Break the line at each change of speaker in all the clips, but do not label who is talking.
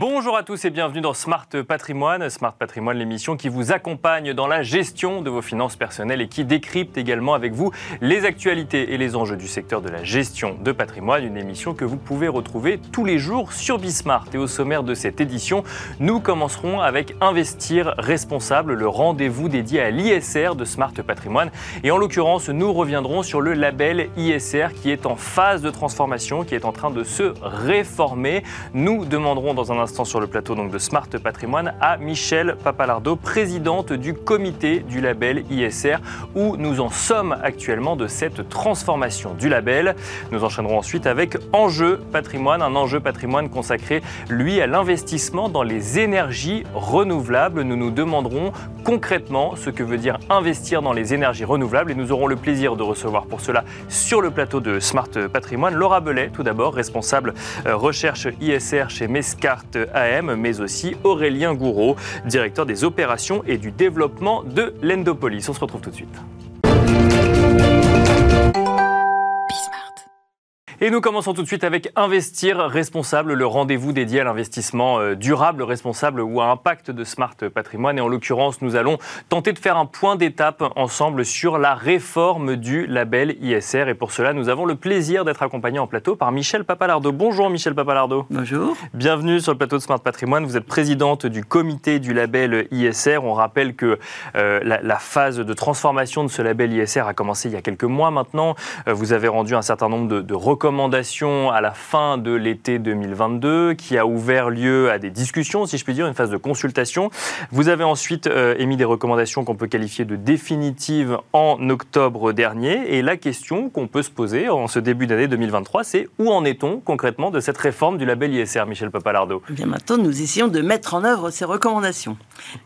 Bonjour à tous et bienvenue dans Smart Patrimoine. Smart Patrimoine, l'émission qui vous accompagne dans la gestion de vos finances personnelles et qui décrypte également avec vous les actualités et les enjeux du secteur de la gestion de patrimoine. Une émission que vous pouvez retrouver tous les jours sur Bismart. Et au sommaire de cette édition, nous commencerons avec Investir responsable, le rendez-vous dédié à l'ISR de Smart Patrimoine. Et en l'occurrence, nous reviendrons sur le label ISR qui est en phase de transformation, qui est en train de se réformer. Nous demanderons dans un instant sur le plateau donc, de Smart Patrimoine à Michel Papalardo, présidente du comité du label ISR, où nous en sommes actuellement de cette transformation du label. Nous enchaînerons ensuite avec Enjeu Patrimoine, un enjeu patrimoine consacré, lui, à l'investissement dans les énergies renouvelables. Nous nous demanderons concrètement ce que veut dire investir dans les énergies renouvelables et nous aurons le plaisir de recevoir pour cela sur le plateau de Smart Patrimoine Laura Bellet, tout d'abord, responsable euh, recherche ISR chez Mescart AM, mais aussi Aurélien Gouraud, directeur des opérations et du développement de l'Endopolis. On se retrouve tout de suite. Et nous commençons tout de suite avec Investir responsable, le rendez-vous dédié à l'investissement euh, durable, responsable ou à impact de Smart Patrimoine. Et en l'occurrence, nous allons tenter de faire un point d'étape ensemble sur la réforme du label ISR. Et pour cela, nous avons le plaisir d'être accompagnés en plateau par Michel Papalardo. Bonjour Michel Papalardo.
Bonjour.
Bienvenue sur le plateau de Smart Patrimoine. Vous êtes présidente du comité du label ISR. On rappelle que euh, la, phase de transformation de ce label ISR a commencé il y a quelques mois maintenant. Euh, vous avez rendu un certain nombre de, de recommandations recommandation à la fin de l'été 2022 qui a ouvert lieu à des discussions, si je puis dire, une phase de consultation. Vous avez ensuite euh, émis des recommandations qu'on peut qualifier de définitives en octobre dernier. Et la question qu'on peut se poser en ce début d'année 2023, c'est où en est-on concrètement de cette réforme du label ISR, Michel Papalardo?
Eh Bien maintenant, nous essayons de mettre en œuvre ces recommandations,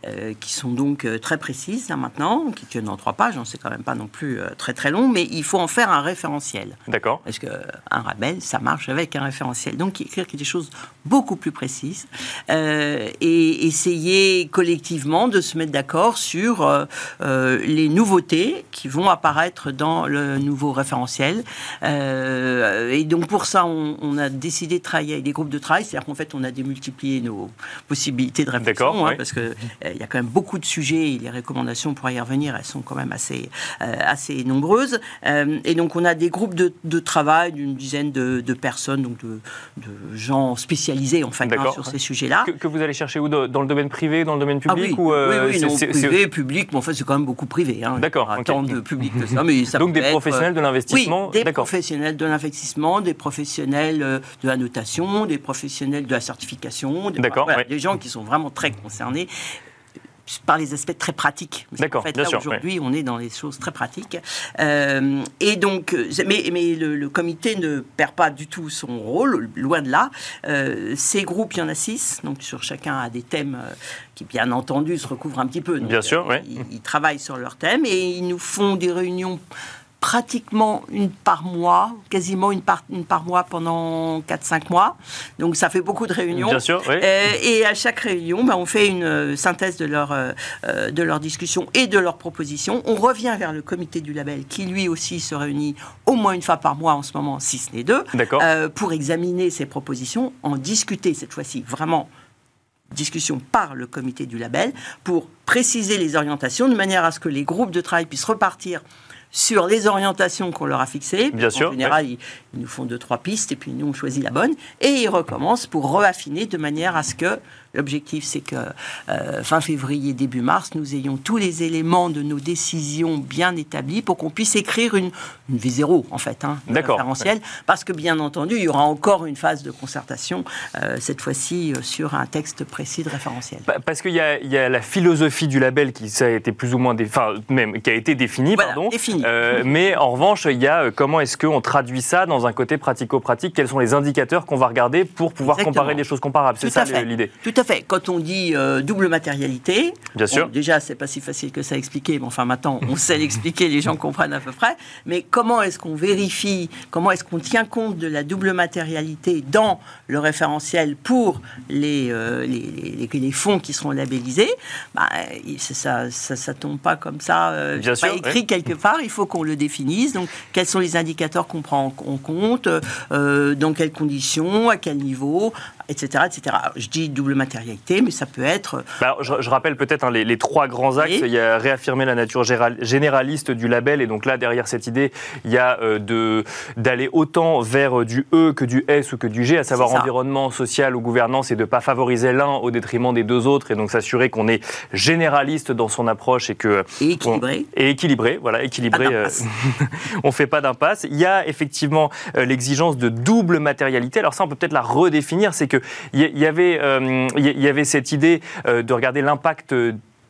euh, qui sont donc euh, très précises hein, maintenant, qui tiennent en trois pages. Hein, c'est quand même pas non plus très très long, mais il faut en faire un référentiel.
D'accord.
Parce que un label, ça marche avec un référentiel. Donc, écrire des choses beaucoup plus précises euh, et essayer collectivement de se mettre d'accord sur euh, euh, les nouveautés qui vont apparaître dans le nouveau référentiel. et donc, pour ça, on, a décidé de travailler avec des groupes de travail, c'est-à-dire qu'en fait, on a démultiplié nos possibilités de réflexion, hein, parce qu'il il y a quand même beaucoup de sujets et les recommandations pour y revenir, elles sont quand même assez, assez nombreuses. et donc, on a des groupes de, de travail d'une dizaine de, personnes, donc de, gens spécialisés en fait hein, sur ces sujets-là.
Que, vous allez chercher où Dans le domaine privé, dans le domaine public
ah, oui. ou euh, oui, oui, privé, public, mais en fait c'est quand même beaucoup privé. Hein.
D'accord.
Un temps de public que ça, mais ça
Donc des professionnels de l'investissement.
Oui, des professionnels de l'investissement, des professionnels euh, de la notation, des professionnels de la certification.
D'accord.
Des gens qui sont vraiment très concernés par les aspects très pratiques.
D'accord,
en fait, là, aujourd'hui, on est dans les choses très pratiques. Euh, et donc, euh, mais, mais le, comité ne perd pas du tout son rôle, loin de là. Euh, ces groupes, il y en a six, donc sur chacun a des thèmes qui, bien entendu, se recouvrent un petit peu.
bien sûr, oui.
ils, travaillent sur leurs thèmes et ils nous font des réunions pratiquement une par mois, quasiment une par, une par mois pendant 4-5 mois. Donc ça fait beaucoup de réunions.
Bien sûr, oui.
Euh, et à chaque réunion, ben, on fait une euh, synthèse de leur, euh, de leur discussion et de leurs propositions. On revient vers le comité du label qui lui aussi se réunit au moins une fois par mois en ce moment, si ce n'est deux, pour examiner ces propositions, en discuter cette fois-ci vraiment discussion par le comité du label pour préciser les orientations de manière à ce que les groupes de travail puissent repartir sur les orientations qu'on leur a fixées.
Bien sûr.
En général, ils, nous font deux, trois pistes et puis nous, on choisit la bonne. Et ils recommencent pour reaffiner de manière à ce que L'objectif, c'est que euh, fin février, début mars, nous ayons tous les éléments de nos décisions bien établis pour qu'on puisse écrire une, une V0, en fait, hein, référentiel. Parce que, bien entendu, il y aura encore une phase de concertation, euh, cette fois-ci euh, sur un texte précis de référentiel.
Parce qu'il y, y, a la philosophie du label qui ça a été plus ou moins, enfin, même qui a été définie, pardon. mais en revanche, il y a comment est-ce qu'on traduit ça dans un côté pratico-pratique? Quels sont les indicateurs qu'on va regarder pour pouvoir comparer des choses comparables? C'est ça l'idée.
Tout à fait. Quand on dit euh, double matérialité,
Bien sûr.
déjà, c'est pas si facile que ça à expliquer, mais enfin maintenant, on sait l'expliquer, les gens comprennent à peu près. Mais comment est-ce qu'on vérifie, comment est-ce qu'on tient compte de la double matérialité dans le référentiel pour les, euh, les, les, fonds qui seront labellisés? Bah, ça, ça, ça, tombe pas comme ça, euh,
Bien
pas écrit quelque part, il faut qu'on le définisse. Donc, quels sont les indicateurs qu'on prend en compte, dans quelles conditions, à quel niveau, etc., etc. je dis double matérialité, mais ça peut être...
Bah, je, rappelle peut-être hein, les, trois grands axes. Il y a réaffirmer la nature généraliste du label, et donc là, derrière cette idée, il y a de d'aller autant vers du E que du S ou que du G, à savoir environnement, social ou gouvernance, et de ne pas favoriser l'un au détriment des deux autres, et donc s'assurer qu'on est généraliste dans son approche et que...
Et équilibré.
et équilibré, voilà, équilibré. on ne fait pas d'impasse. Il y a effectivement l'exigence de double matérialité. Alors ça, on peut peut-être la redéfinir, c'est qu'il y, y, avait, il y avait cette idée de regarder l'impact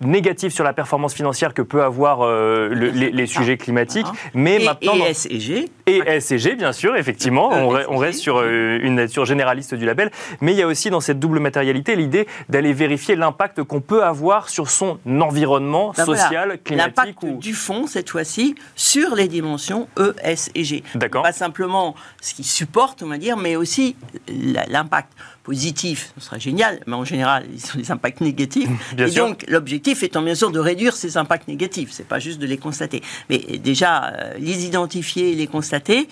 négatif sur la performance financière que peut avoir euh, les, sujets climatiques.
Mais et, maintenant, et S et G.
Et S et G, bien sûr, effectivement. E on, reste sur euh, une nature généraliste du label. Mais il y a aussi dans cette double matérialité l'idée d'aller vérifier l'impact qu'on peut avoir sur son environnement ben social, climatique.
L'impact du fonds, cette fois-ci, sur les dimensions E, S et G.
D'accord.
Pas simplement ce qui supporte, on va dire, mais aussi l'impact positifs, ce serait génial, mais en général, ils sont des impacts négatifs. et donc, l'objectif étant bien sûr de réduire ces impacts négatifs, c'est pas juste de les constater. Mais déjà, euh, les identifier les constater,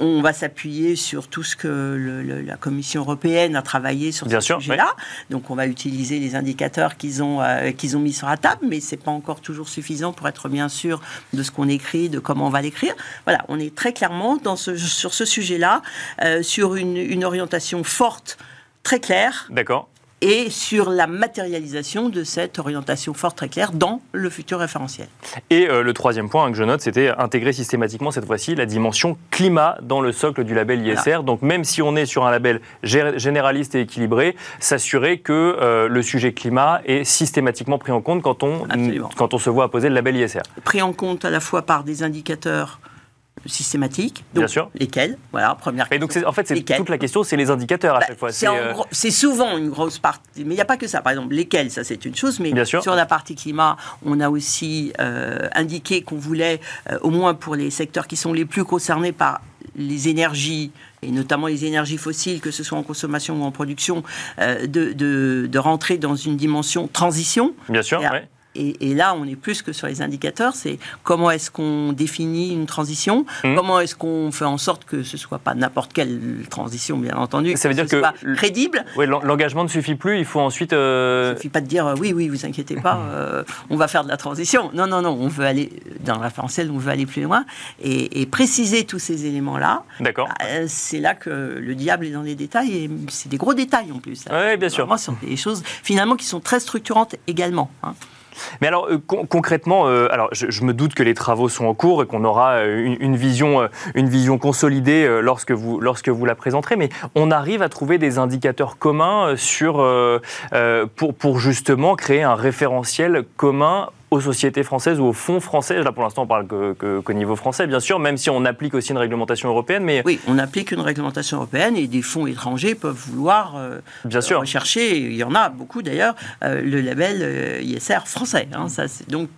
on va s'appuyer sur tout ce que la Commission européenne a travaillé sur ce sujet-là. Donc, on va utiliser les indicateurs qu'ils ont, euh, qu'ils ont mis sur la table, mais c'est pas encore toujours suffisant pour être bien sûr de ce qu'on écrit, de comment on va l'écrire. Voilà, on est très clairement dans ce, sur ce sujet-là, euh, sur une, une orientation forte très clair.
D'accord.
Et sur la matérialisation de cette orientation forte très claire dans le futur référentiel.
Et euh, le troisième point hein, que je note, c'était intégrer systématiquement cette fois-ci la dimension climat dans le socle du label ISR. Donc même si on est sur un label généraliste et équilibré, s'assurer que euh, le sujet climat est systématiquement pris en compte quand on, quand on se voit apposer le label ISR.
Pris en compte à la fois par des indicateurs systématiques. Donc,
Bien sûr.
Lesquels? Voilà, première
question. donc, en fait, c'est toute la question, c'est les indicateurs à bah, chaque fois.
Euh, c'est souvent une grosse partie. Mais il n'y a pas que ça. Par exemple, lesquels, ça c'est une chose. Mais
Bien sûr.
sur la partie climat, on a aussi euh, indiqué qu'on voulait, euh, au moins pour les secteurs qui sont les plus concernés par les énergies, et notamment les énergies fossiles, que ce soit en consommation ou en production, de, de, de, rentrer dans une dimension transition.
Bien sûr, oui.
Et, là, on est plus que sur les indicateurs, c'est comment est-ce qu'on définit une transition, mmh. comment est-ce qu'on fait en sorte que ce soit pas n'importe quelle transition, bien entendu,
ça veut dire que,
soit crédible.
Oui, l'engagement ne suffit plus, il faut ensuite.
Euh... Il ne suffit pas de dire euh, oui, oui, vous inquiétez pas, euh, on va faire de la transition. Non, non, non, on veut aller dans la référentiel, on veut aller plus loin et, préciser tous ces éléments-là.
D'accord.
Bah, c'est là que le diable est dans les détails et c'est des gros détails en plus.
Oui, bien sûr.
ce sont des choses finalement qui sont très structurantes également. Hein.
Mais alors, euh, concrètement, euh, je, me doute que les travaux sont en cours et qu'on aura euh, une, vision, consolidée lorsque, vous, la présenterez, mais on arrive à trouver des indicateurs communs sur, pour justement créer un référentiel commun aux sociétés françaises ou aux fonds français Là, pour l'instant, on parle qu'au niveau français, bien sûr, même si on applique aussi une réglementation européenne. Mais...
Oui, on applique une réglementation européenne et des fonds étrangers peuvent vouloir euh,
bien sûr.
rechercher, il y en a beaucoup d'ailleurs, euh, le label euh, ISR français. Hein, ça, c'est donc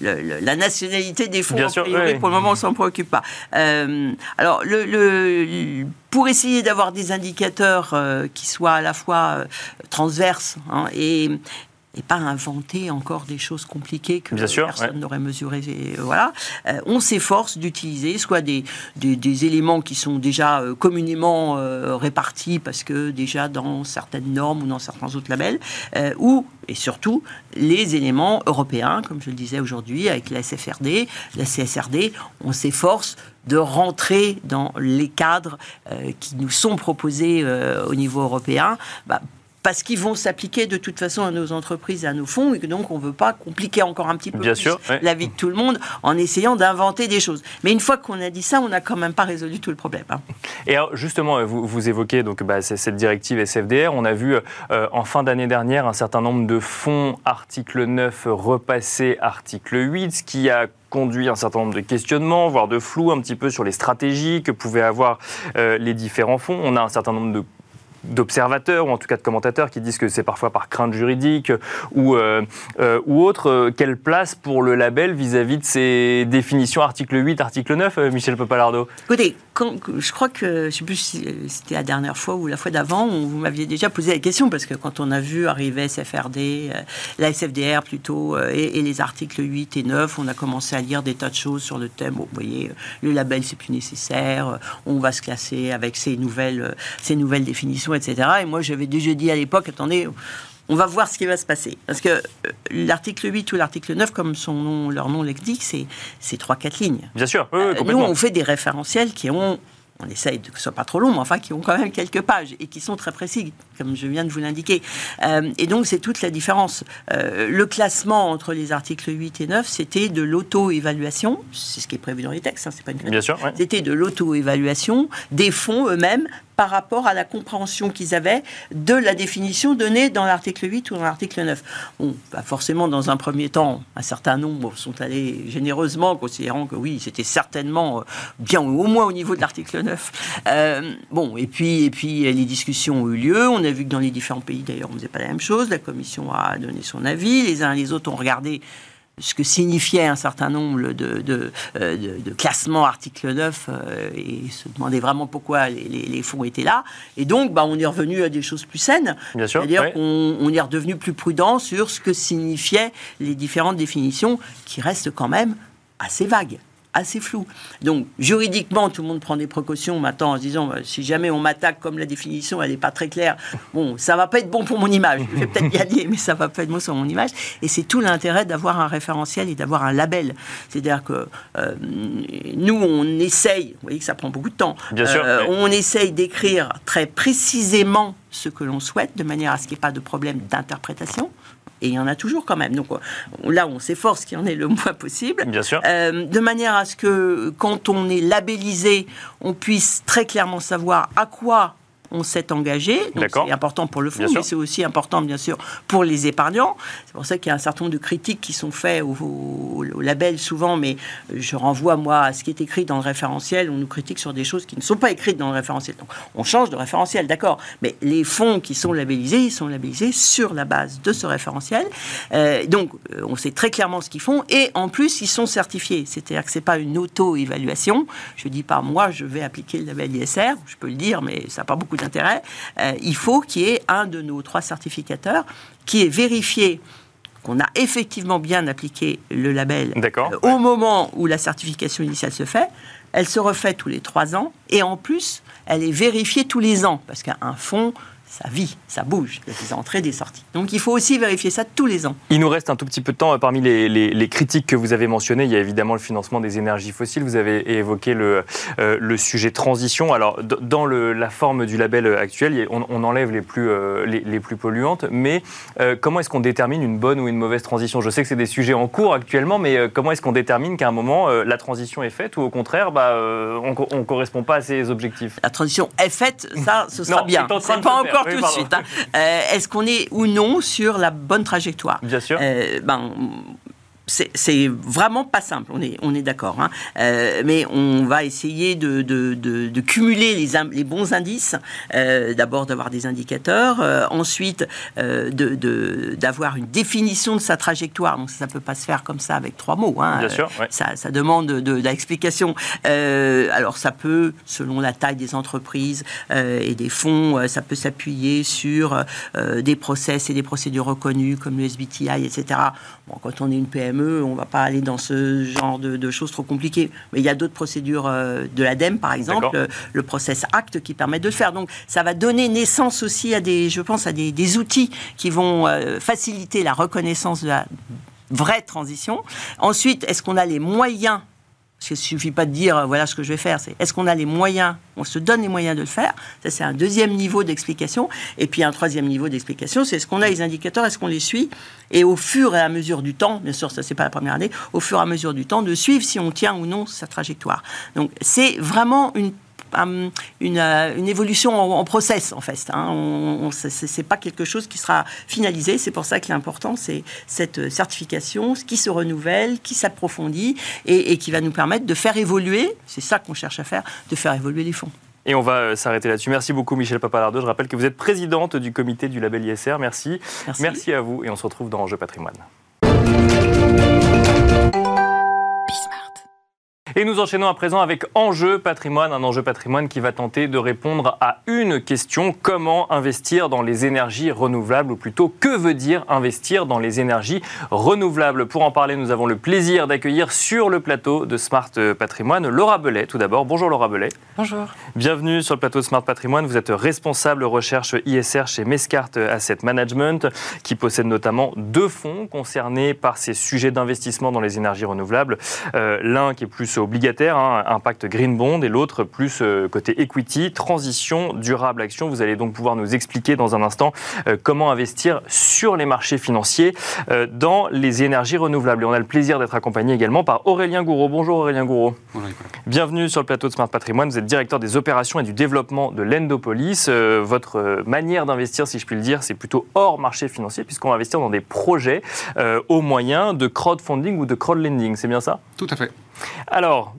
la nationalité des fonds,
Bien sûr,
pour le moment, on s'en préoccupe pas. alors, le, pour essayer d'avoir des indicateurs qui soient à la fois transverses hein, et, et pas inventer encore des choses compliquées que personne n'aurait mesurées. voilà. Euh, on s'efforce d'utiliser soit des, des, éléments qui sont déjà euh, communément euh, répartis parce que déjà dans certaines normes ou dans certains autres labels, ou et surtout les éléments européens, comme je le disais aujourd'hui avec la SFRD, la CSRD, on s'efforce de rentrer dans les cadres qui nous sont proposés au niveau européen. Bah, parce qu'ils vont s'appliquer de toute façon à nos entreprises, à nos fonds, et que donc on ne veut pas compliquer encore un petit peu
plus
la vie de tout le monde en essayant d'inventer des choses. Mais une fois qu'on a dit ça, on n'a quand même pas résolu tout le problème. Hein.
Et alors justement, vous, vous évoquez donc bah, cette directive SFDR. On a vu euh, en fin d'année dernière un certain nombre de fonds article 9 repasser article 8, ce qui a conduit un certain nombre de questionnements, voire de flou un petit peu sur les stratégies que pouvaient avoir euh, les différents fonds. On a un certain nombre de d'observateurs ou en tout cas de commentateurs qui disent que c'est parfois par crainte juridique ou, euh, euh, ou autre. Euh, quelle place pour le label vis-à-vis de ces définitions article 8, article 9, Michel Papalardo?
Écoutez, je crois que, je sais plus si c'était la dernière fois ou la fois d'avant, vous m'aviez déjà posé la question, parce que quand on a vu arriver SFRD, euh, la SFDR plutôt, euh, et, les articles 8 et 9, on a commencé à lire des tas de choses sur le thème. vous voyez, le label, c'est plus nécessaire, on va se classer avec ces nouvelles, ces nouvelles définitions, etc. Et moi, j'avais déjà dit à l'époque, attendez, on va voir ce qui va se passer. Parce que euh, l'article 8 ou l'article 9, comme son nom, leur nom l'indique, c'est trois, quatre lignes.
Bien sûr.
Euh, nous, on fait des référentiels qui ont on essaye que ce soit pas trop long, mais enfin qui ont quand même quelques pages et qui sont très précis, comme je viens de vous l'indiquer. Euh, et donc c'est toute la différence. le classement entre les articles 8 et 9, c'était de l'auto-évaluation, c'est ce qui est prévu dans les textes, hein, c'est pas une
Bien sûr.
C'était de l'auto-évaluation des fonds eux-mêmes par rapport à la compréhension qu'ils avaient de la définition donnée dans l'article 8 ou dans l'article 9. Bon, bah, forcément, dans un premier temps, un certain nombre sont allés généreusement, considérant que oui, c'était certainement euh, bien au moins au niveau de l'article 9. Euh, bon, et puis, et puis les discussions ont eu lieu. On a vu que dans les différents pays, d'ailleurs, on ne faisait pas la même chose. La Commission a donné son avis. Les uns et les autres ont regardé ce que signifiait un certain nombre de, de, euh, classements article 9 euh, et se demandait vraiment pourquoi les, fonds étaient là. Et donc, bah, on est revenu à des choses plus saines. C'est-à-dire qu'on on est redevenu plus prudent sur ce que signifiaient les différentes définitions qui restent quand même assez vagues assez flou. Donc, juridiquement, tout le monde prend des précautions maintenant en se disant bah, si jamais on m'attaque comme la définition, elle n'est pas très claire, bon, ça va pas être bon pour mon image. Je vais peut-être y aller, mais ça va pas être bon sur mon image. Et c'est tout l'intérêt d'avoir un référentiel et d'avoir un label. C'est-à-dire que euh, nous, on essaye, vous voyez que ça prend beaucoup de temps,
Bien sûr,
euh, on essaye d'écrire très précisément ce que l'on souhaite, de manière à ce qu'il n'y ait pas de problème d'interprétation et il y en a toujours quand même. Donc là, on s'efforce qu'il y en ait le moins possible.
Bien sûr.
Euh, de manière à ce que quand on est labellisé, on puisse très clairement savoir à quoi on s'est engagé. C'est important pour le fonds, mais c'est aussi important, bien sûr, pour les épargnants. C'est pour ça qu'il y a un certain nombre de critiques qui sont faites au, label souvent, mais je renvoie, moi, à ce qui est écrit dans le référentiel. On nous critique sur des choses qui ne sont pas écrites dans le référentiel. Donc, on change de référentiel, d'accord. Mais les fonds qui sont labellisés, ils sont labellisés sur la base de ce référentiel. Euh, donc, euh, on sait très clairement ce qu'ils font. Et en plus, ils sont certifiés. C'est-à-dire que ce n'est pas une auto-évaluation. Je ne dis pas, moi, je vais appliquer le label ISR. Je peux le dire, mais ça n'a pas beaucoup euh, il faut qu'il y ait un de nos trois certificateurs qui ait vérifié qu'on a effectivement bien appliqué le label
euh,
au moment où la certification initiale se fait. Elle se refait tous les trois ans et en plus, elle est vérifiée tous les ans parce qu'un fonds ça vit, ça bouge, il y a des entrées, des sorties. Donc il faut aussi vérifier ça tous les ans.
Il nous reste un tout petit peu de temps. Parmi les, critiques que vous avez mentionnées, il y a évidemment le financement des énergies fossiles. Vous avez évoqué le, euh, le sujet transition. Alors dans le, la forme du label actuel, on, enlève les plus, euh, les, plus polluantes, mais euh, comment est-ce qu'on détermine une bonne ou une mauvaise transition? Je sais que c'est des sujets en cours actuellement, mais comment est-ce qu'on détermine qu'à un moment la transition est faite ou au contraire bah, on ne correspond pas à ces objectifs?
La transition est faite, ça ce sera bien. C'est pas encore tout de suite. Hein. Euh, est-ce qu'on est ou non sur la bonne trajectoire?
Bien sûr. Euh,
ben, c'est vraiment pas simple, on est, on est d'accord. Hein. Euh, mais on va essayer de, de, de, cumuler les, les, bons indices. Euh, d'abord d'avoir des indicateurs, euh, ensuite d'avoir une définition de sa trajectoire. Donc ça ne peut pas se faire comme ça avec trois mots.
Hein. Bien sûr,
ça, ça, demande de, l'explication. alors ça peut, selon la taille des entreprises et des fonds, ça peut s'appuyer sur des process et des procédures reconnues comme le SBTI, etc. Bon, quand on est une PME, on ne va pas aller dans ce genre de, choses trop compliquées. Mais il y a d'autres procédures euh, de l'ADEME, par exemple, le, Process Act, qui permettent de le faire. Donc, ça va donner naissance aussi à des, je pense, à des, outils qui vont euh, faciliter la reconnaissance de la vraie transition. Ensuite, est-ce qu'on a les moyens il ne suffit pas de dire voilà ce que je vais faire. C'est est-ce qu'on a les moyens? On se donne les moyens de le faire. Ça, c'est un deuxième niveau d'explication. Et puis un troisième niveau d'explication, c'est est-ce qu'on a les indicateurs, est-ce qu'on les suit? Et au fur et à mesure du temps, bien sûr, ça c'est pas la première année, au fur et à mesure du temps, de suivre si on tient ou non sa trajectoire. Donc c'est vraiment une euh, une, évolution en, process, en fait. Hein. Ce n'est pas quelque chose qui sera finalisé. C'est pour ça que l'important, c'est cette certification qui se renouvelle, qui s'approfondit et, qui va nous permettre de faire évoluer, c'est ça qu'on cherche à faire, de faire évoluer les fonds.
Et on va euh, s'arrêter là-dessus. Merci beaucoup, Michel Papalardo. Je rappelle que vous êtes présidente du comité du label ISR. Merci.
Merci,
Merci à vous et on se retrouve dans Enjeu patrimoine. Et nous enchaînons à présent avec Enjeu patrimoine, un enjeu patrimoine qui va tenter de répondre à une question comment investir dans les énergies renouvelables, ou plutôt que veut dire investir dans les énergies renouvelables? Pour en parler, nous avons le plaisir d'accueillir sur le plateau de Smart Patrimoine Laura Belay. Tout d'abord, bonjour Laura Belay.
Bonjour.
Bienvenue sur le plateau de Smart Patrimoine. Vous êtes responsable recherche ISR chez Mescart Asset Management, qui possède notamment deux fonds concernés par ces sujets d'investissement dans les énergies renouvelables. Euh, l'un qui est plus obligataire, hein, impact green bond, et l'autre plus euh, côté equity, transition durable action. Vous allez donc pouvoir nous expliquer dans un instant euh, comment investir sur les marchés financiers euh, dans les énergies renouvelables. Et on a le plaisir d'être accompagné également par Aurélien Gouraud. Bonjour Aurélien Gouraud. Bonjour Bienvenue sur le plateau de Smart Patrimoine. Vous êtes directeur des opérations et du développement de l'Endopolis. votre manière d'investir, si je puis le dire, c'est plutôt hors marché financier puisqu'on va investir dans des projets au moyen de crowdfunding ou de crowdlending. C'est bien ça?
Tout à fait.
Alors,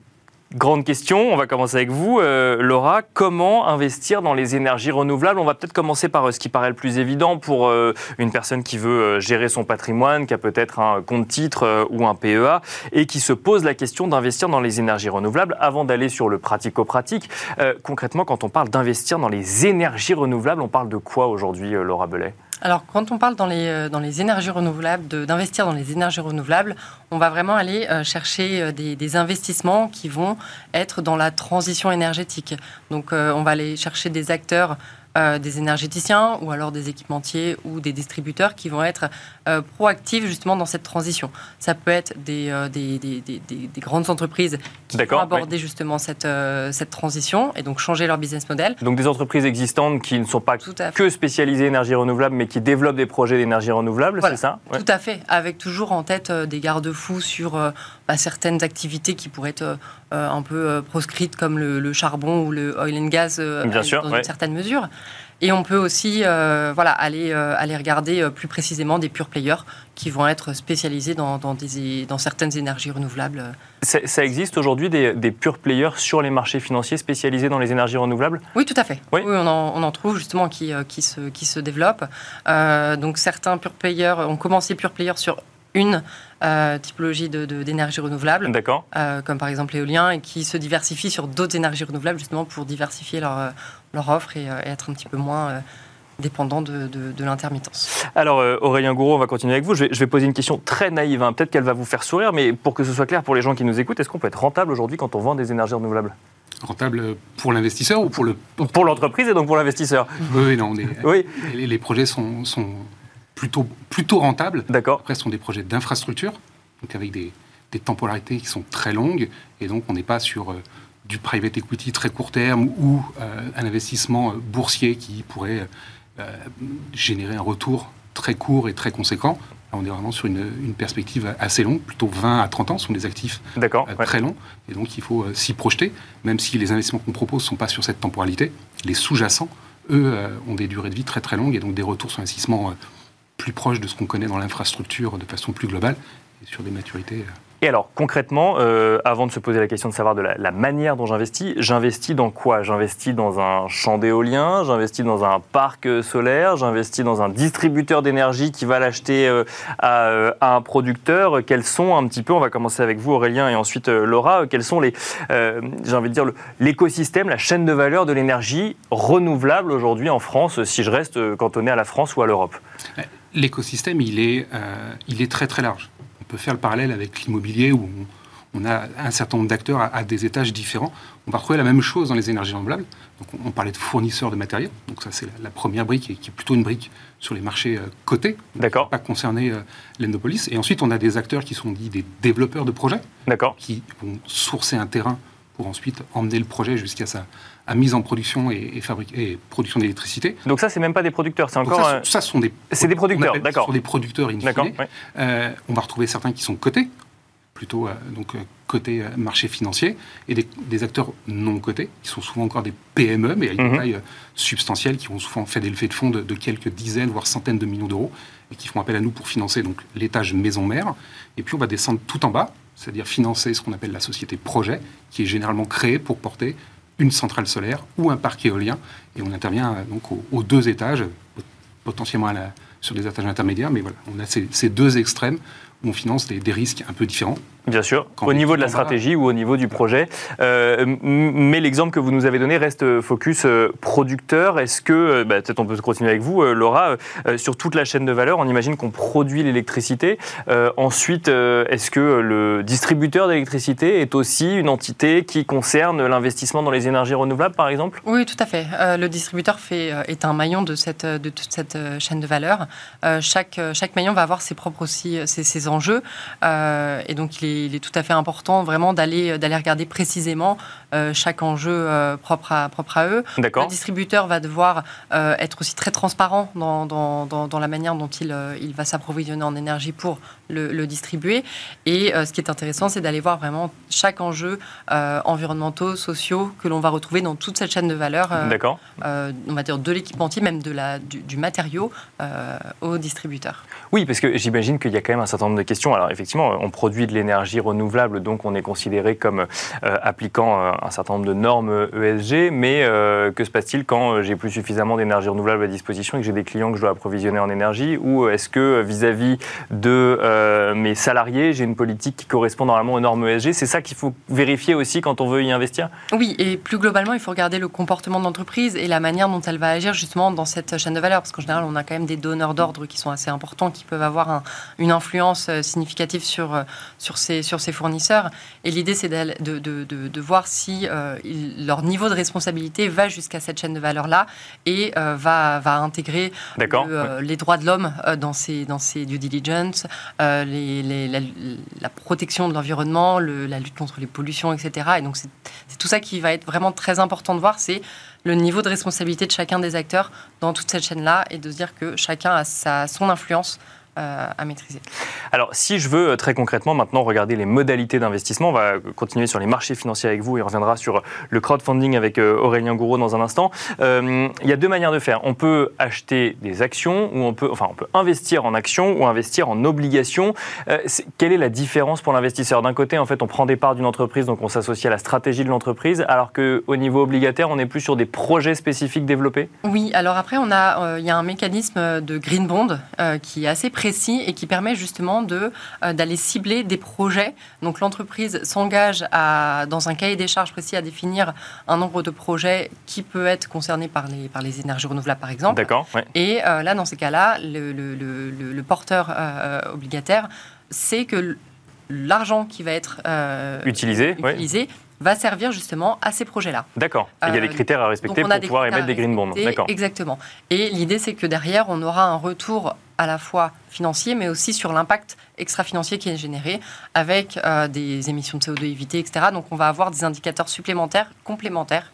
Grande question, on va commencer avec vous, euh, Laura. Comment investir dans les énergies renouvelables? On va peut-être commencer par euh, ce qui paraît le plus évident pour euh, une personne qui veut gérer son patrimoine, qui a peut-être un compte titre ou un PEA, et qui se pose la question d'investir dans les énergies renouvelables. Avant d'aller sur le pratico-pratique, concrètement, quand on parle d'investir dans les énergies renouvelables, on parle de quoi aujourd'hui, Laura Belay
alors, quand on parle dans les, euh, dans les énergies renouvelables, d'investir dans les énergies renouvelables, on va vraiment aller euh, chercher euh, des, investissements qui vont être dans la transition énergétique. Donc, on va aller chercher des acteurs des énergéticiens ou alors des équipementiers ou des distributeurs qui vont être euh, proactifs justement dans cette transition. Ça peut être des, euh, des, des, des, grandes entreprises qui vont aborder justement cette, cette transition et donc changer leur business model.
Donc des entreprises existantes qui ne sont pas que spécialisées énergie renouvelable mais qui développent des projets d'énergie renouvelable, c'est ça?
Tout à fait, avec toujours en tête des garde-fous sur bah, certaines activités qui pourraient être un peu proscrites comme le, charbon ou le oil and gas
Bien sûr,
dans une certaine mesure. Et on peut aussi euh, voilà, aller, euh, aller regarder euh, plus précisément des pure players qui vont être spécialisés dans, dans, des, dans certaines énergies renouvelables.
Ça, existe aujourd'hui des, des, pure players sur les marchés financiers spécialisés dans les énergies renouvelables?
Oui, tout à fait. Oui, on, en, on, en, trouve justement qui, qui, se, qui se développent. donc certains pure players ont commencé pure players sur une typologie d'énergie de, renouvelable, comme par exemple l'éolien, et qui se diversifient sur d'autres énergies renouvelables justement pour diversifier leur, leur offre et, euh, être un petit peu moins euh, dépendant de, l'intermittence.
Alors euh, Aurélien Gouraud, on va continuer avec vous. Je vais, poser une question très naïve, hein. peut-être qu'elle va vous faire sourire, mais pour que ce soit clair pour les gens qui nous écoutent, est-ce qu'on peut être rentable aujourd'hui quand on vend des énergies renouvelables?
Rentable pour l'investisseur ou pour le...
Pour l'entreprise et donc pour l'investisseur
Oui, non, oui. Les, les, projets sont, sont, plutôt, plutôt rentables.
D'accord.
Après, ce sont des projets d'infrastructure, donc avec des, des, temporalités qui sont très longues, et donc on n'est pas sur du private equity très court terme ou euh, un investissement euh, boursier qui pourrait euh, générer un retour très court et très conséquent. on est vraiment sur une, perspective assez longue, plutôt 20 à 30 ans, ce sont des actifs très longs. Et donc, il faut s'y projeter, même si les investissements qu'on propose ne sont pas sur cette temporalité. Les sous-jacents, eux, ont des durées de vie très très longues et donc des retours sur investissement plus proches de ce qu'on connaît dans l'infrastructure de façon plus globale et sur des maturités
et alors, concrètement, euh, avant de se poser la question de savoir de la, manière dont j'investis, j'investis dans quoi? J'investis dans un champ d'éolien, j'investis dans un parc solaire, j'investis dans un distributeur d'énergie qui va l'acheter euh, euh, à, un producteur. Quels sont un petit peu, on va commencer avec vous Aurélien et ensuite Laura, quels sont les, j'ai envie de dire, l'écosystème, la chaîne de valeur de l'énergie renouvelable aujourd'hui en France, si je reste cantonné à la France ou à l'Europe?
L'écosystème, il, il est très très large faire le parallèle avec l'immobilier où on, a un certain nombre d'acteurs à, des étages différents. On va retrouver la même chose dans les énergies renouvelables. Donc on, parlait de fournisseurs de matériel. Donc ça, c'est la, première brique et qui est plutôt une brique sur les marchés euh, cotés.
D'accord.
Pas concerné euh, l'Endopolis. Et ensuite, on a des acteurs qui sont dits des développeurs de projets.
D'accord.
Qui vont sourcer un terrain pour ensuite emmener le projet jusqu'à sa mise en production et, et, production d'électricité.
Donc ça, c'est même pas des producteurs, c'est encore...
Ça, ça, sont des...
C'est des producteurs, d'accord. Ce
sont des producteurs in fine. Euh, on va retrouver certains qui sont cotés, plutôt euh, donc euh, côté marché financier, et des, acteurs non cotés, qui sont souvent encore des PME, mais avec une mhm. taille substantielle, qui ont souvent fait des levées de fonds de, de, quelques dizaines, voire centaines de millions d'euros, et qui font appel à nous pour financer donc l'étage maison-mère. Et puis on va descendre tout en bas, c'est-à-dire financer ce qu'on appelle la société projet, qui est généralement créée pour porter une centrale solaire ou un parc éolien. Et on intervient euh, donc aux, deux étages, potentiellement sur des étages intermédiaires, mais voilà, on a ces, deux extrêmes où on finance des, risques un peu différents.
Bien sûr, au niveau de la stratégie ou au niveau du projet. mais l'exemple que vous nous avez donné reste focus producteur. Est-ce que, bah, peut-être on peut continuer avec vous, Laura, sur toute la chaîne de valeur, on imagine qu'on produit l'électricité. ensuite, est-ce que le distributeur d'électricité est aussi une entité qui concerne l'investissement dans les énergies renouvelables, par exemple?
Oui, tout à fait. le distributeur fait, est un maillon de, cette, de toute cette chaîne de valeur. chaque, chaque maillon va avoir ses propres aussi ses, ses enjeux. et donc, il est il est tout à fait important vraiment d'aller d'aller regarder précisément euh, chaque enjeu euh, propre, à, propre à eux. Le distributeur va devoir euh, être aussi très transparent dans, dans, dans, la manière dont il, il va s'approvisionner en énergie pour le, distribuer. Et ce qui est intéressant, c'est d'aller voir vraiment chaque enjeu environnementaux, sociaux que l'on va retrouver dans toute cette chaîne de valeur.
D'accord.
on va dire de l'équipementier, même de la, du, du matériau au distributeur.
Oui, parce que j'imagine qu'il y a quand même un certain nombre de questions. Alors effectivement, on produit de l'énergie renouvelable, donc on est considéré comme appliquant un certain nombre de normes ESG, mais euh, que se passe-t-il quand euh, j'ai plus suffisamment d'énergie renouvelable à disposition et que j'ai des clients que je dois approvisionner en énergie? Ou est-ce que vis-à-vis de euh, mes salariés, j'ai une politique qui correspond normalement aux normes ESG C'est ça qu'il faut vérifier aussi quand on veut y investir?
Oui, et plus globalement, il faut regarder le comportement de l'entreprise et la manière dont elle va agir justement dans cette chaîne de valeur, parce qu'en général, on a quand même des donneurs d'ordre qui sont assez importants, qui peuvent avoir une influence significative sur, sur, ces, sur ces fournisseurs. Et l'idée, c'est de, de, de voir si euh, leur niveau de responsabilité va jusqu'à cette chaîne de valeur-là et euh, va, va intégrer euh, les droits de l'homme dans ces, dans ces due diligence, les, la, protection de l'environnement, la lutte contre les pollutions, etc. Et donc c'est tout ça qui va être vraiment très important de voir, c'est le niveau de responsabilité de chacun des acteurs dans toute cette chaîne-là et de se dire que chacun a sa, son influence euh, à maîtriser.
Alors, si je veux euh, très concrètement maintenant regarder les modalités d'investissement, on va continuer sur les marchés financiers avec vous et on reviendra sur le crowdfunding avec euh, Aurélien Gouraud dans un instant. il y a deux manières de faire. On peut acheter des actions ou on peut, enfin, on peut investir en actions ou investir en obligations. quelle est la différence pour l'investisseur? D'un côté, en fait, on prend des parts d'une entreprise, donc on s'associe à la stratégie de l'entreprise, alors qu'au niveau obligataire, on est plus sur des projets spécifiques développés?
Oui, alors après, on a, il y a un mécanisme de green bond qui est assez précis précis et qui permet justement de, euh, d'aller cibler des projets. Donc l'entreprise s'engage dans un cahier des charges précis à définir un nombre de projets qui peut être concerné par les, par les énergies renouvelables, par exemple.
D'accord.
Et euh, là, dans ces cas-là, le, le, le, porteur euh, obligataire sait que l'argent qui va être
utilisé,
utilisé va servir justement à ces projets-là.
D'accord. Il y a des critères à respecter pour pouvoir émettre des green bonds. D'accord.
Exactement. Et l'idée, c'est que derrière, on aura un retour à la fois financier, mais aussi sur l'impact extra-financier qui est généré avec euh, des émissions de CO2 évitées, etc. Donc on va avoir des indicateurs supplémentaires, complémentaires,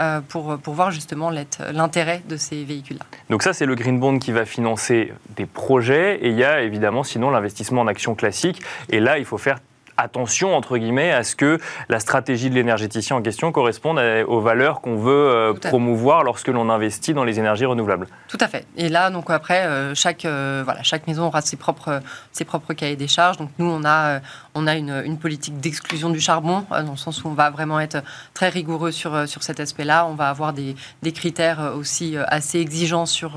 euh, pour, pour voir justement l'intérêt de ces véhicules-là.
Donc ça, c'est le Green Bond qui va financer des projets, et il y a évidemment sinon l'investissement en actions classiques, et là, il faut faire attention, entre guillemets, à ce que la stratégie de l'énergéticien en question corresponde aux valeurs qu'on veut euh, promouvoir lorsque l'on investit dans les énergies renouvelables.
Tout à fait. Et là, donc après, euh, chaque, euh, voilà, chaque maison aura ses propres, ses propres cahiers des charges. Donc nous, on a, on a une, une politique d'exclusion du charbon, dans le sens où on va vraiment être très rigoureux sur, sur cet aspect-là. On va avoir des, des critères aussi assez exigeants sur,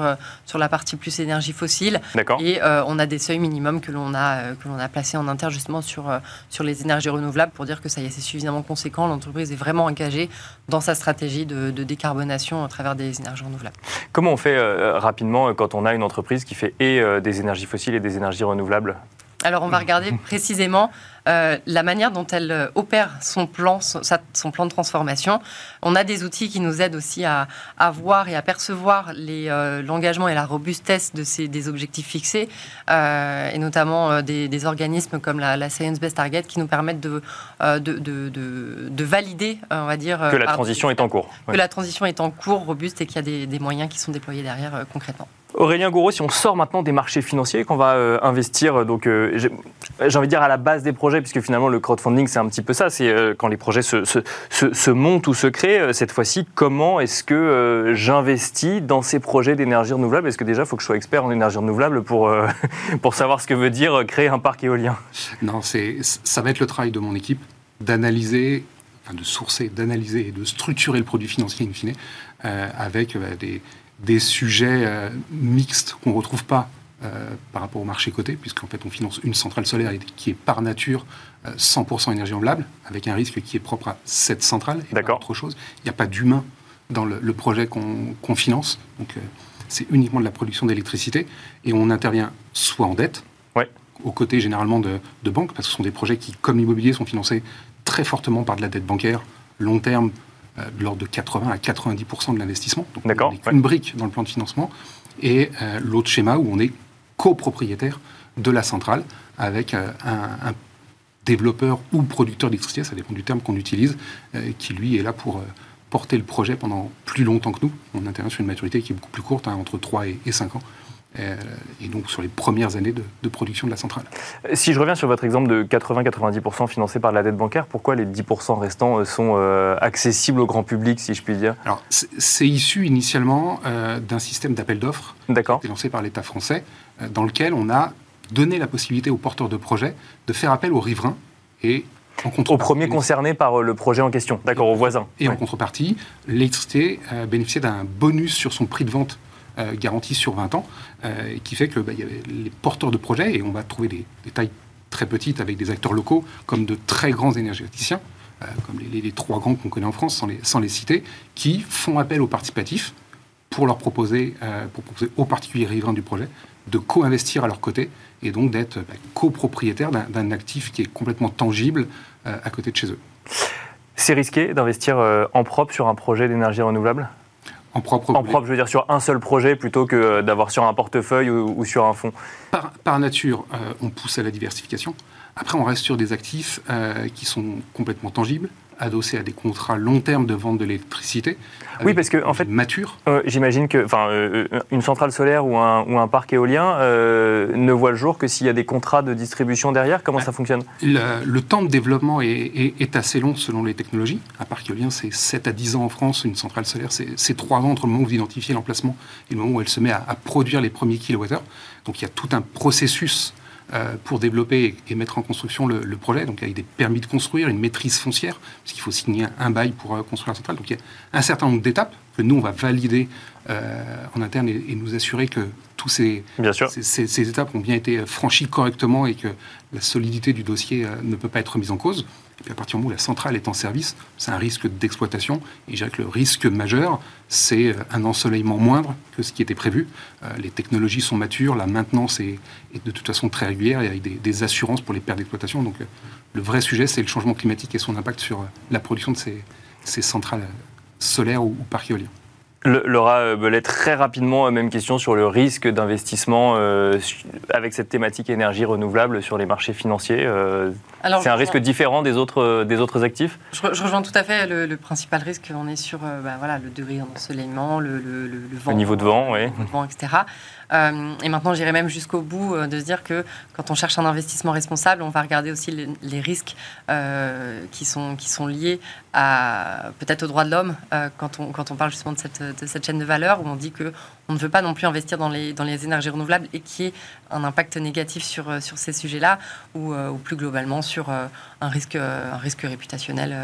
sur la partie plus énergie fossile. Et on a des seuils minimums que l'on a, que l'on a placés en inter justement sur sur les énergies renouvelables pour dire que ça y est, c'est suffisamment conséquent. L'entreprise est vraiment engagée dans sa stratégie de, décarbonation à travers des énergies renouvelables.
Comment on fait euh, rapidement quand on a une entreprise qui fait et euh, des énergies fossiles et des énergies renouvelables?
Alors on va regarder précisément euh, la manière dont elle euh, opère son plan, son, plan de transformation. On a des outils qui nous aident aussi à, voir et à percevoir euh, l'engagement et la robustesse de ces, des objectifs fixés, et notamment des, organismes comme la, Science Based Target qui nous permettent de, de, valider, on va dire...
Que la transition est en cours.
Que la transition est en cours, robuste, et qu'il y a des, des moyens qui sont déployés derrière concrètement.
Aurélien Gouraud, si on sort maintenant des marchés financiers, qu'on va euh, investir, donc euh, j'ai envie de dire à la base des projets, puisque finalement le crowdfunding c'est un petit peu ça, c'est euh, quand les projets se, se, se, montent ou se créent. cette fois-ci, comment est-ce que j'investis dans ces projets d'énergie renouvelable? Est-ce que déjà il faut que je sois expert en énergie renouvelable pour, pour savoir ce que veut dire créer un parc éolien?
Non, ça va être le travail de mon équipe d'analyser, enfin de sourcer, d'analyser et de structurer le produit financier in fine avec des des sujets euh, mixtes qu'on ne retrouve pas par rapport au marché coté, puisqu'en fait on finance une centrale solaire qui est par nature 100% énergie renouvelable, avec un risque qui est propre à cette centrale et pas autre chose. Il n'y a pas d'humain dans le, projet qu'on finance, donc c'est uniquement de la production d'électricité, et on intervient soit en dette, aux côtés généralement de, banques, parce que ce sont des projets qui, comme l'immobilier, sont financés très fortement par de la dette bancaire, long terme, euh, de l'ordre de 80 à 90% de l'investissement. Donc on n'est qu'une brique dans le plan de financement. Et euh, l'autre schéma où on est copropriétaire de la centrale avec euh, un, développeur ou producteur d'électricité, ça dépend du terme qu'on utilise, qui lui est là pour porter le projet pendant plus longtemps que nous. On intervient sur une maturité qui est beaucoup plus courte, hein, entre 3 et 5 ans. Euh, et donc sur les premières années de, production de la centrale.
Si je reviens sur votre exemple de 80-90% financé par la dette bancaire, pourquoi les 10% restants euh, sont euh, accessibles au grand public, si je puis dire?
Alors, c'est issu initialement d'un système d'appel d'offres lancé par l'État français, dans lequel on a donné la possibilité aux porteurs de projets de faire appel aux riverains et
au premier concerné par le projet en question, d'accord, aux voisins.
Et en contrepartie, l'électricité bénéficiait d'un bonus sur son prix de vente euh, garantie sur 20 ans, euh, qui fait que bah, les porteurs de projets, et on va trouver des, tailles très petites avec des acteurs locaux, comme de très grands énergéticiens, euh, comme les, trois grands qu'on connaît en France, sans les, sans les citer, qui font appel aux participatifs pour leur proposer, pour proposer aux particuliers riverains du projet de co-investir à leur côté et donc d'être bah, copropriétaire d'un actif qui est complètement tangible à côté de chez eux.
C'est risqué d'investir en propre sur un projet d'énergie renouvelable?
En propre
En propre, je veux dire sur un seul projet plutôt que d'avoir sur un portefeuille ou, sur un fonds
Par, nature, euh, on pousse à la diversification. Après, on reste sur des actifs euh, qui sont complètement tangibles, adossé à des contrats long terme de vente de l'électricité.
Oui, parce que en fait,
mature.
Euh, j'imagine que, enfin, euh, une centrale solaire ou un, ou un parc éolien euh, ne voit le jour que s'il y a des contrats de distribution derrière. Comment ça fonctionne?
le, temps de développement est, est, assez long selon les technologies. Un parc éolien, c'est 7 à 10 ans en France. Une centrale solaire, c'est 3 ans entre le moment où vous identifiez l'emplacement et le moment où elle se met à, à produire les premiers kilowattheures. Donc il y a tout un processus pour développer et mettre en construction le, projet, donc avec des permis de construire, une maîtrise foncière, parce qu'il faut signer un bail pour euh, construire la centrale. Donc il y a un certain nombre d'étapes que nous, on va valider euh, en interne et, nous assurer que tous ces, ces, étapes ont bien été franchies correctement et que la solidité du dossier ne peut pas être mise en cause. À partir du moment où la centrale est en service, c'est un risque d'exploitation. Et je dirais que le risque majeur, c'est euh, un ensoleillement moindre que ce qui était prévu. Euh, les technologies sont matures, la maintenance est, de toute façon très régulière et avec des, assurances pour les pertes d'exploitation. Donc euh, le vrai sujet, c'est le changement climatique et son impact sur la production de ces, centrales solaires ou, ou parcs.
Laura Bellet, très rapidement, même question sur le risque d'investissement euh, avec cette thématique énergie renouvelable sur les marchés financiers. Euh, c'est un risque différent des autres, euh, des autres actifs?
Je, rejoins tout à fait le, principal risque. On est sur bah, voilà, le degré d'ensoleillement, le, le, le, vent.
Le niveau de vent, oui.
Vent, etc. Euh, et maintenant, j'irai même jusqu'au bout euh, de se dire que quand on cherche un investissement responsable, on va regarder aussi les, risques euh, qui, sont, qui sont liés à peut-être aux droits de l'homme quand, on, quand on parle justement de cette, de cette chaîne de valeur où on dit que on ne veut pas non plus investir dans les, dans les énergies renouvelables et qui ait un impact négatif sur, sur ces sujets-là ou, ou, plus globalement sur un, risque, un risque réputationnel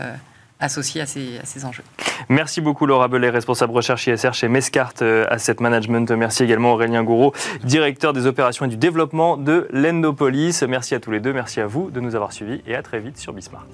associés à ces, à ces, enjeux.
Merci beaucoup Laura Bellet, responsable recherche ISR chez Mescart euh, Asset Management. Merci également Aurélien Gouraud, directeur des opérations et du développement de l'Endopolis. Merci à tous les deux, merci à vous de nous avoir suivis et à très vite sur Bismart.